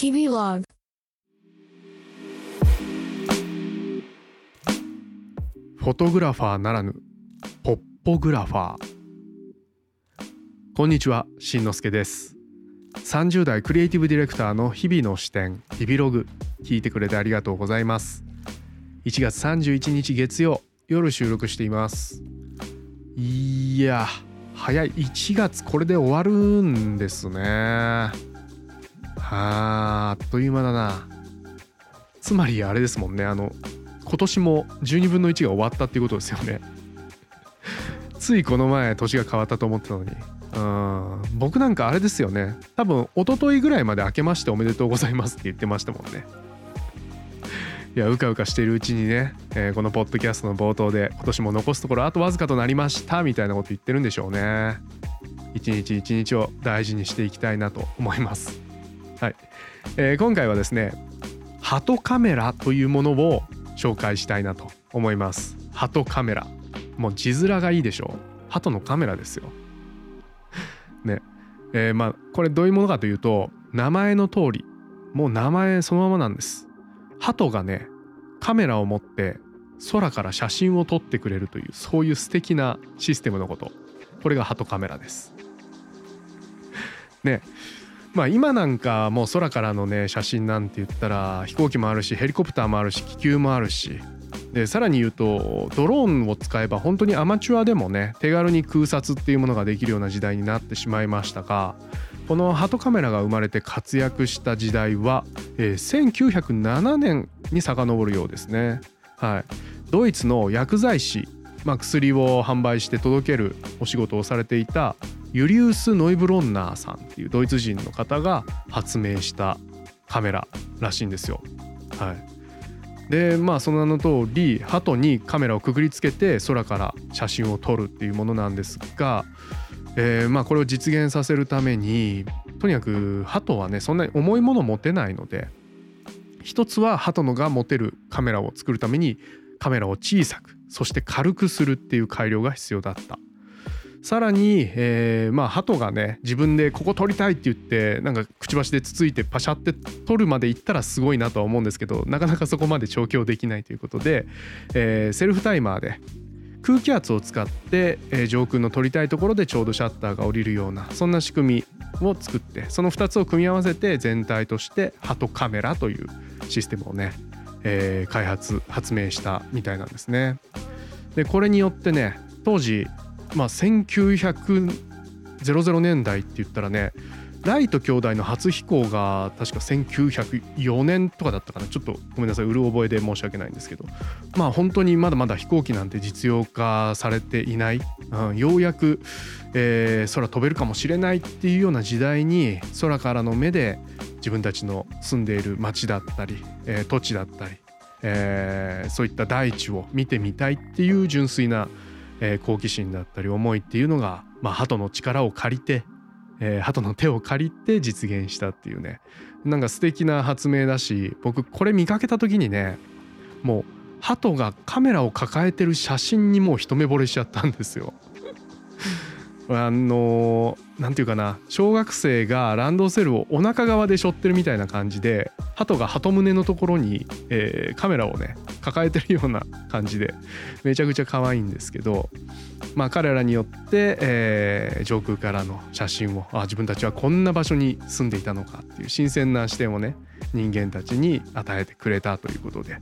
日々ログフォトグラファーならぬポッポグラファー。こんにちはしんのすけです。30代クリエイティブディレクターの日々の視点日々ログ聞いてくれてありがとうございます。1月31日月曜夜収録しています。いや早い。1月これで終わるんですね。ああっという間だな。つまりあれですもんね。あの今年も12分の1が終わったっていうことですよね。ついこの前年が変わったと思ってたのに。うん。僕なんかあれですよね。多分一昨日ぐらいまで明けましておめでとうございますって言ってましたもんね。いやうかうかしてるうちにね、えーこのポッドキャストの冒頭で今年も残すところあとわずかとなりましたみたいなこと言ってるんでしょうね。一日一日を大事にしていきたいなと思います。はい、えー今回はですねハトカメラというものを紹介したいなと思います。ハトカメラ。もう字面がいいでしょう。ハトのカメラですよ。ね。えーまあこれどういうものかというと名前の通りもう名前そのままなんです。ハトがねカメラを持って空から写真を撮ってくれるというそういう素敵なシステムのこと。これがハトカメラです。ね。まあ今なんかもう空からのね写真なんて言ったら飛行機もあるしヘリコプターもあるし気球もあるしでさらに言うとドローンを使えば本当にアマチュアでもね手軽に空撮っていうものができるような時代になってしまいましたがこのハトカメラが生まれて活躍した時代は、えー1907年に遡るようですね。はい、ドイツの薬剤師、まあ、薬を販売して届けるお仕事をされていたユリウス・ノイブロンナーさんっていうドイツ人の方が発明したカメラらしいんですよ。はい、でまあその名の通り鳩にカメラをくくりつけて空から写真を撮るっていうものなんですが、えーまあこれを実現させるためにとにかく鳩はねそんなに重いもの持てないので一つは鳩のが持てるカメラを作るためにカメラを小さくそして軽くするっていう改良が必要だった。さらに、えーまあ鳩がね自分でここ撮りたいって言ってなんかくちばしでつついてパシャって撮るまで行ったらすごいなとは思うんですけどなかなかそこまで調教できないということで、えーセルフタイマーで空気圧を使って、えー上空の撮りたいところでちょうどシャッターが降りるようなそんな仕組みを作ってその2つを組み合わせて全体として鳩カメラというシステムをね、えー開発発明したみたいなんですね。でこれによってね当時まあ1900年代って言ったらねライト兄弟の初飛行が確か1904年とかだったかな。ちょっとごめんなさいうる覚えで申し訳ないんですけど。まあ本当にまだまだ飛行機なんて実用化されていない、うん、ようやく、えー空飛べるかもしれないっていうような時代に空からの目で自分たちの住んでいる町だったり、えー土地だったり、えーそういった大地を見てみたいっていう純粋な、えー好奇心だったり思いっていうのが、まあ、鳩の力を借りて、えー鳩の手を借りて実現したっていうねなんか素敵な発明だし僕これ見かけた時にねもう鳩がカメラを抱えてる写真にもう一目惚れしちゃったんですよ。あのなんていうかな小学生がランドセルをお腹側で背負ってるみたいな感じで鳩が鳩胸のところに、えーカメラをね抱えてるような感じでめちゃくちゃ可愛いんですけどまあ彼らによって、えー上空からの写真をあ自分たちはこんな場所に住んでいたのかっていう新鮮な視点をね人間たちに与えてくれたということで、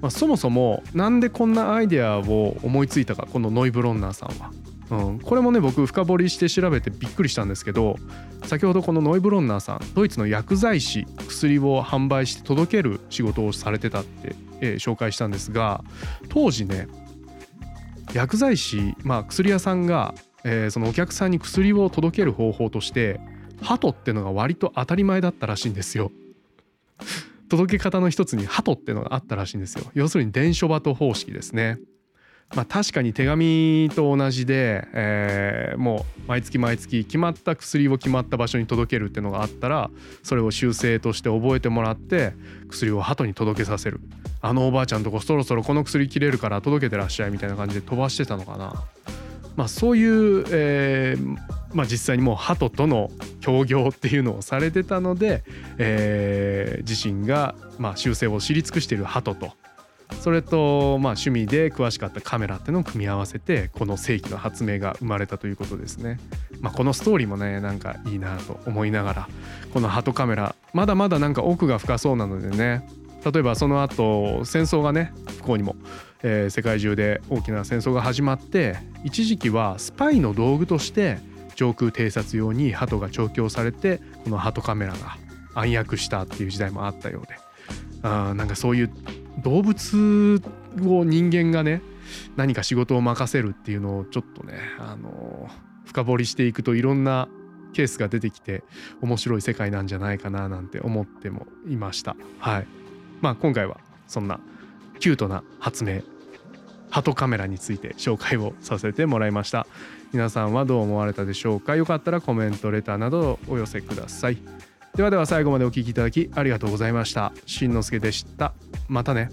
まあ、そもそもなんでこんなアイデアを思いついたかこのノイブロンナーさんは。うん、これもね僕深掘りして調べてびっくりしたんですけど先ほどこのノイブロンナーさんドイツの薬剤師薬を販売して届ける仕事をされてたって、えー紹介したんですが当時ね薬剤師、まあ、薬屋さんが、えーそのお客さんに薬を届ける方法として鳩ってのが割と当たり前だったらしいんですよ。届け方の一つに鳩ってのがあったらしいんですよ。要するに伝書鳩方式ですね。まあ、確かに手紙と同じで、えーもう毎月毎月決まった薬を決まった場所に届けるっていうのがあったらそれを修正として覚えてもらって薬を鳩に届けさせる。あのおばあちゃんとこそろそろこの薬切れるから届けてらっしゃいみたいな感じで飛ばしてたのかな。まあ、そういう、えーまあ、実際にもう鳩との協業っていうのをされてたので、えー、自身がまあ習性を知り尽くしている鳩と。それとまあ趣味で詳しかったカメラっていうのを組み合わせてこの世紀の発明が生まれたということですね。まあ、このストーリーもねなんかいいなと思いながらこの鳩カメラまだまだなんか奥が深そうなのでね例えばその後戦争がね不幸にも、えー、世界中で大きな戦争が始まって一時期はスパイの道具として上空偵察用に鳩が調教されてこの鳩カメラが暗躍したっていう時代もあったようであなんかそういう動物を人間がね何か仕事を任せるっていうのをちょっとねあの深掘りしていくといろんなケースが出てきて面白い世界なんじゃないかななんて思ってもいました。はい。まあ今回はそんなキュートな発明ハトカメラについて紹介をさせてもらいました。皆さんはどう思われたでしょうか？よかったらコメントレターなどお寄せください。ではでは最後までお聴きいただきありがとうございました。しんのすけでした。またね。